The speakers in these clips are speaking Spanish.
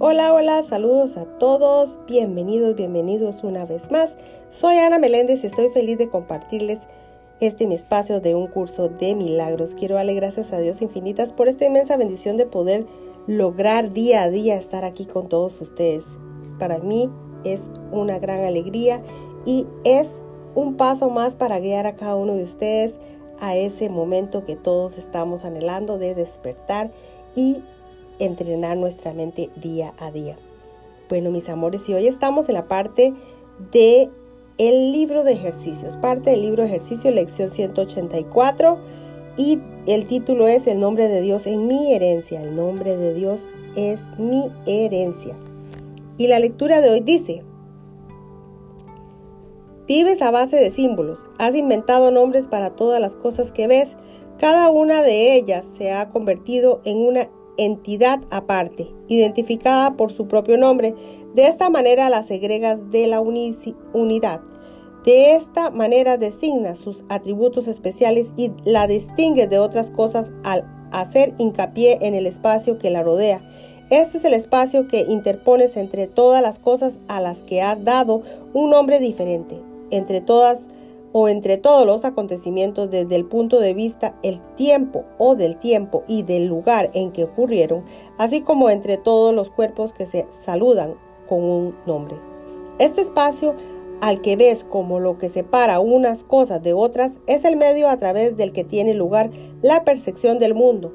Hola, hola, saludos a todos, bienvenidos, bienvenidos una vez más. Soy Ana Meléndez y estoy feliz de compartirles este mi espacio de un curso de milagros. Quiero darle gracias a Dios infinitas por esta inmensa bendición de poder lograr día a día estar aquí con todos ustedes. Para mí es una gran alegría y es un paso más para guiar a cada uno de ustedes a ese momento que todos estamos anhelando de despertar y entrenar nuestra mente día a día. Bueno, mis amores, y hoy estamos en la parte de el libro de ejercicios, parte del libro de ejercicio, lección 184, y el título es El nombre de Dios en mi herencia. El nombre de Dios es mi herencia. Y la lectura de hoy dice, Vives a base de símbolos, has inventado nombres para todas las cosas que ves, cada una de ellas se ha convertido en una entidad aparte, identificada por su propio nombre. De esta manera la segregas de la unidad. De esta manera designas sus atributos especiales y la distingues de otras cosas al hacer hincapié en el espacio que la rodea. Este es el espacio que interpones entre todas las cosas a las que has dado un nombre diferente. Entre todas o entre todos los acontecimientos desde el punto de vista el tiempo o del tiempo y del lugar en que ocurrieron, así como entre todos los cuerpos que se saludan con un nombre. Este espacio al que ves como lo que separa unas cosas de otras es el medio a través del que tiene lugar la percepción del mundo.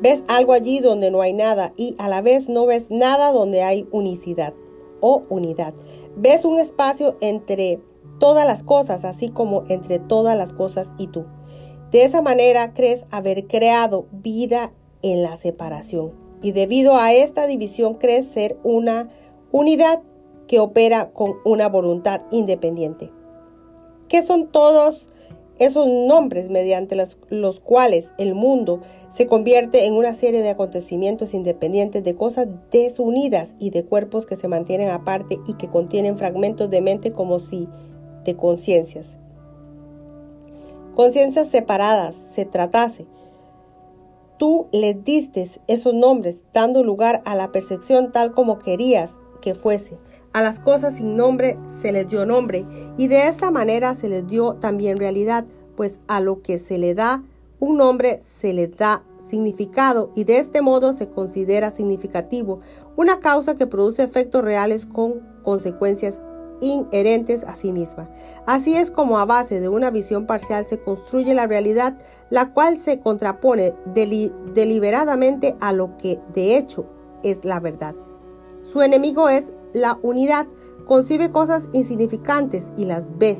Ves algo allí donde no hay nada y a la vez no ves nada donde hay unicidad o unidad. Ves un espacio entre todas las cosas, así como entre todas las cosas y tú. De esa manera crees haber creado vida en la separación. Y debido a esta división crees ser una unidad que opera con una voluntad independiente. ¿Qué son todos esos nombres mediante los, los, cuales el mundo se convierte en una serie de acontecimientos independientes de cosas desunidas y de cuerpos que se mantienen aparte y que contienen fragmentos de mente como si conciencias. Conciencias separadas se tratase. Tú les diste esos nombres, dando lugar a la percepción tal como querías que fuese. A las cosas sin nombre se les dio nombre y de esta manera se les dio también realidad, pues a lo que se le da un nombre se le da significado y de este modo se considera significativo una causa que produce efectos reales con consecuencias inherentes a sí misma. Así es como a base de una visión parcial se construye la realidad, la cual se contrapone deliberadamente a lo que de hecho es la verdad. Su enemigo es la unidad, concibe cosas insignificantes y las ve.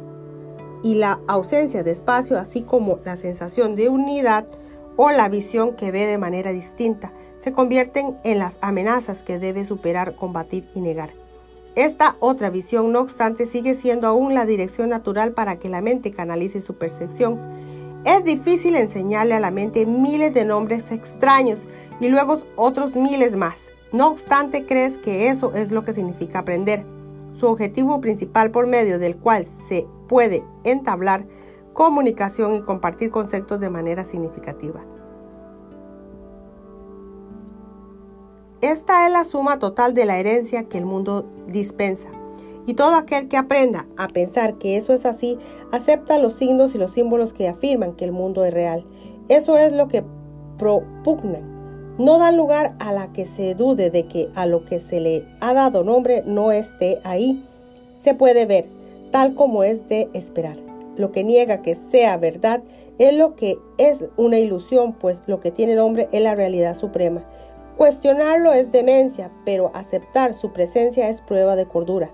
Y la ausencia de espacio, así como la sensación de unidad o la visión que ve de manera distinta, se convierten en las amenazas que debe superar, combatir y negar. Esta otra visión, no obstante, sigue siendo aún la dirección natural para que la mente canalice su percepción. Es difícil enseñarle a la mente miles de nombres extraños y luego otros miles más. No obstante, crees que eso es lo que significa aprender. Su objetivo principal por medio del cual se puede entablar comunicación y compartir conceptos de manera significativa. Esta es la suma total de la herencia que el mundo dispensa. Y todo aquel que aprenda a pensar que eso es así, acepta los signos y los símbolos que afirman que el mundo es real. Eso es lo que propugnan. No da lugar a la que se dude de que a lo que se le ha dado nombre no esté ahí. Se puede ver, tal como es de esperar. Lo que niega que sea verdad es lo que es una ilusión, pues lo que tiene nombre es la realidad suprema. Cuestionarlo es demencia, pero aceptar su presencia es prueba de cordura.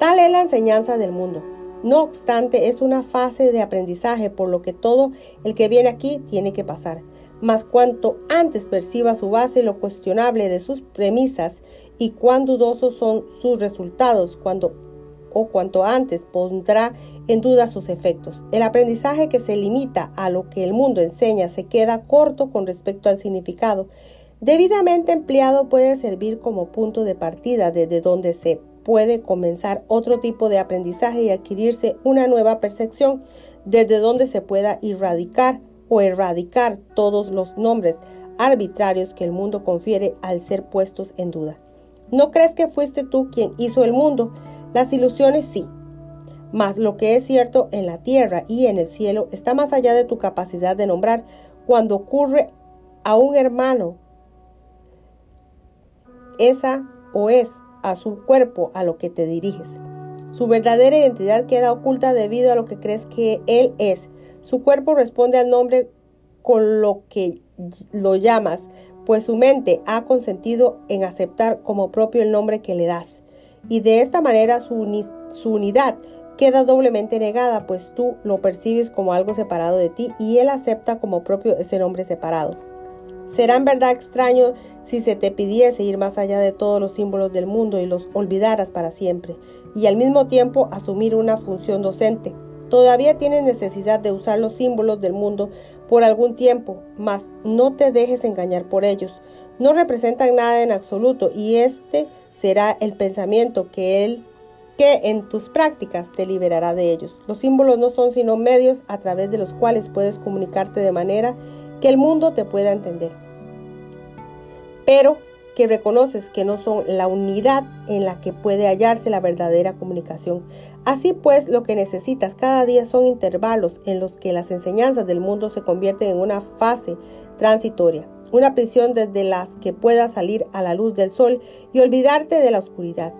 Tal es la enseñanza del mundo. No obstante, es una fase de aprendizaje por lo que todo el que viene aquí tiene que pasar. Mas cuanto antes perciba su base lo cuestionable de sus premisas y cuán dudosos son sus resultados, cuando o cuanto antes pondrá en duda sus efectos. El aprendizaje que se limita a lo que el mundo enseña se queda corto con respecto al significado. Debidamente empleado puede servir como punto de partida desde donde se puede comenzar otro tipo de aprendizaje y adquirirse una nueva percepción desde donde se pueda erradicar o erradicar todos los nombres arbitrarios que el mundo confiere al ser puestos en duda. ¿No crees que fuiste tú quien hizo el mundo? Las ilusiones sí. Mas lo que es cierto en la tierra y en el cielo está más allá de tu capacidad de nombrar cuando ocurre a un hermano. Esa o es a su cuerpo a lo que te diriges. Su verdadera identidad queda oculta debido a lo que crees que él es. Su cuerpo responde al nombre con lo que lo llamas, pues su mente ha consentido en aceptar como propio el nombre que le das. Y de esta manera su, unidad queda doblemente negada, pues tú lo percibes como algo separado de ti y él acepta como propio ese nombre separado. Será en verdad extraño si se te pidiese ir más allá de todos los símbolos del mundo y los olvidaras para siempre, y al mismo tiempo asumir una función docente. Todavía tienes necesidad de usar los símbolos del mundo por algún tiempo, mas no te dejes engañar por ellos. No representan nada en absoluto y este será el pensamiento que él que en tus prácticas te liberará de ellos. Los símbolos no son sino medios a través de los cuales puedes comunicarte de manera que el mundo te pueda entender. Pero que reconoces que no son la unidad en la que puede hallarse la verdadera comunicación. Así pues, lo que necesitas cada día son intervalos en los que las enseñanzas del mundo se convierten en una fase transitoria, una prisión desde las que puedas salir a la luz del sol y olvidarte de la oscuridad.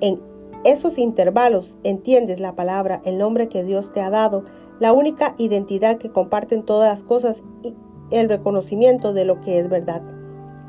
En esos intervalos entiendes la palabra, el nombre que Dios te ha dado, la única identidad que comparten todas las cosas y el reconocimiento de lo que es verdad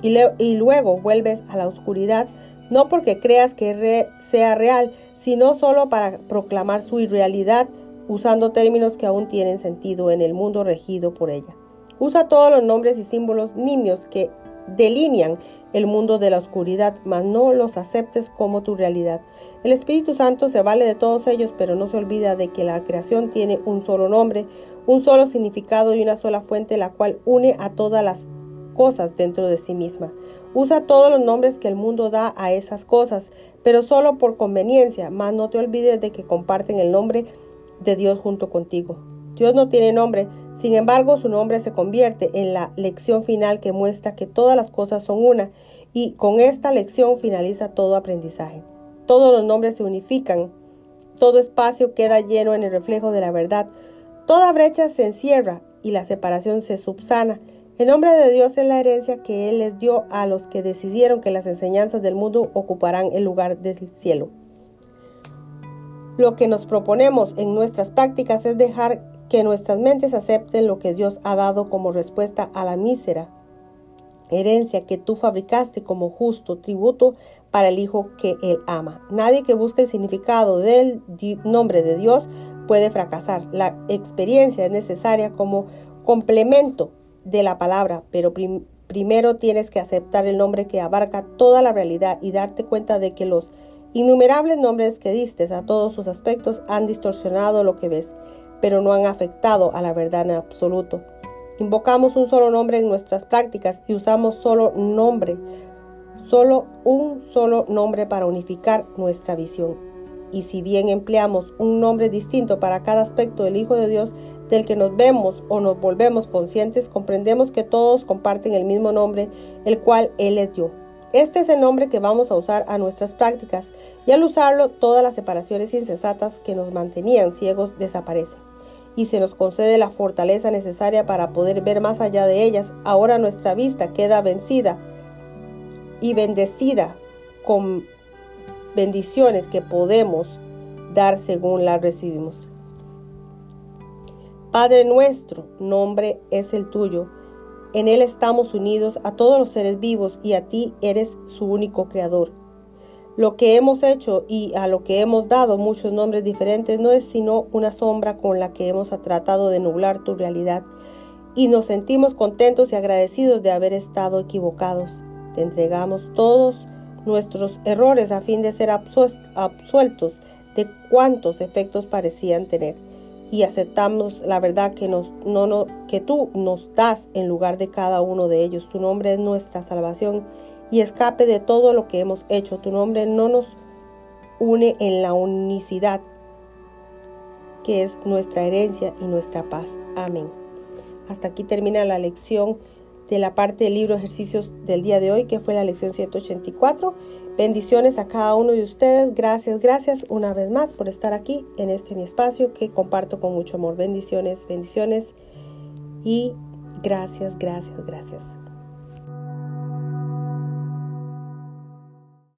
y, luego vuelves a la oscuridad, no porque creas que sea real, sino solo para proclamar su irrealidad usando términos que aún tienen sentido en el mundo regido por ella. Usa todos los nombres y símbolos nimios que delinean el mundo de la oscuridad, mas no los aceptes como tu realidad. El Espíritu Santo se vale de todos ellos, pero no se olvida de que la creación tiene un solo nombre, un solo significado y una sola fuente, la cual une a todas las cosas dentro de sí misma. Usa todos los nombres que el mundo da a esas cosas, pero solo por conveniencia, mas no te olvides de que comparten el nombre de Dios junto contigo. Dios no tiene nombre, sin embargo su nombre se convierte en la lección final que muestra que todas las cosas son una y con esta lección finaliza todo aprendizaje. Todos los nombres se unifican, todo espacio queda lleno en el reflejo de la verdad, toda brecha se encierra y la separación se subsana. El nombre de Dios es la herencia que Él les dio a los que decidieron que las enseñanzas del mundo ocuparán el lugar del cielo. Lo que nos proponemos en nuestras prácticas es dejar que nuestras mentes acepten lo que Dios ha dado como respuesta a la mísera herencia que tú fabricaste como justo tributo para el Hijo que Él ama. Nadie que busque el significado del nombre de Dios puede fracasar. La experiencia es necesaria como complemento de la palabra, pero primero tienes que aceptar el nombre que abarca toda la realidad y darte cuenta de que los innumerables nombres que diste a todos sus aspectos han distorsionado lo que ves, pero no han afectado a la verdad en absoluto. Invocamos un solo nombre en nuestras prácticas y usamos solo nombre, solo un solo nombre para unificar nuestra visión y si bien empleamos un nombre distinto para cada aspecto del Hijo de Dios del que nos vemos o nos volvemos conscientes, comprendemos que todos comparten el mismo nombre, el cual Él les dio. Este es el nombre que vamos a usar a nuestras prácticas y al usarlo todas las separaciones insensatas que nos mantenían ciegos desaparecen y se nos concede la fortaleza necesaria para poder ver más allá de ellas. Ahora nuestra vista queda vencida y bendecida con bendiciones que podemos dar según las recibimos. Padre nuestro, nombre es el tuyo. En Él estamos unidos a todos los seres vivos y a ti eres su único creador. Lo que hemos hecho y a lo que hemos dado muchos nombres diferentes no es sino una sombra con la que hemos tratado de nublar tu realidad y nos sentimos contentos y agradecidos de haber estado equivocados. Te entregamos todos nuestros errores a fin de ser absueltos de cuántos efectos parecían tener. Y aceptamos la verdad que, no, no, que tú nos das en lugar de cada uno de ellos. Tu nombre es nuestra salvación y escape de todo lo que hemos hecho. Tu nombre no nos une en la unicidad que es nuestra herencia y nuestra paz. Amén. Hasta aquí termina la lección de la parte del libro ejercicios del día de hoy, que fue la lección 184. Bendiciones a cada uno de ustedes. Gracias, gracias una vez más por estar aquí en este mi espacio que comparto con mucho amor. Bendiciones, bendiciones y gracias, gracias, gracias.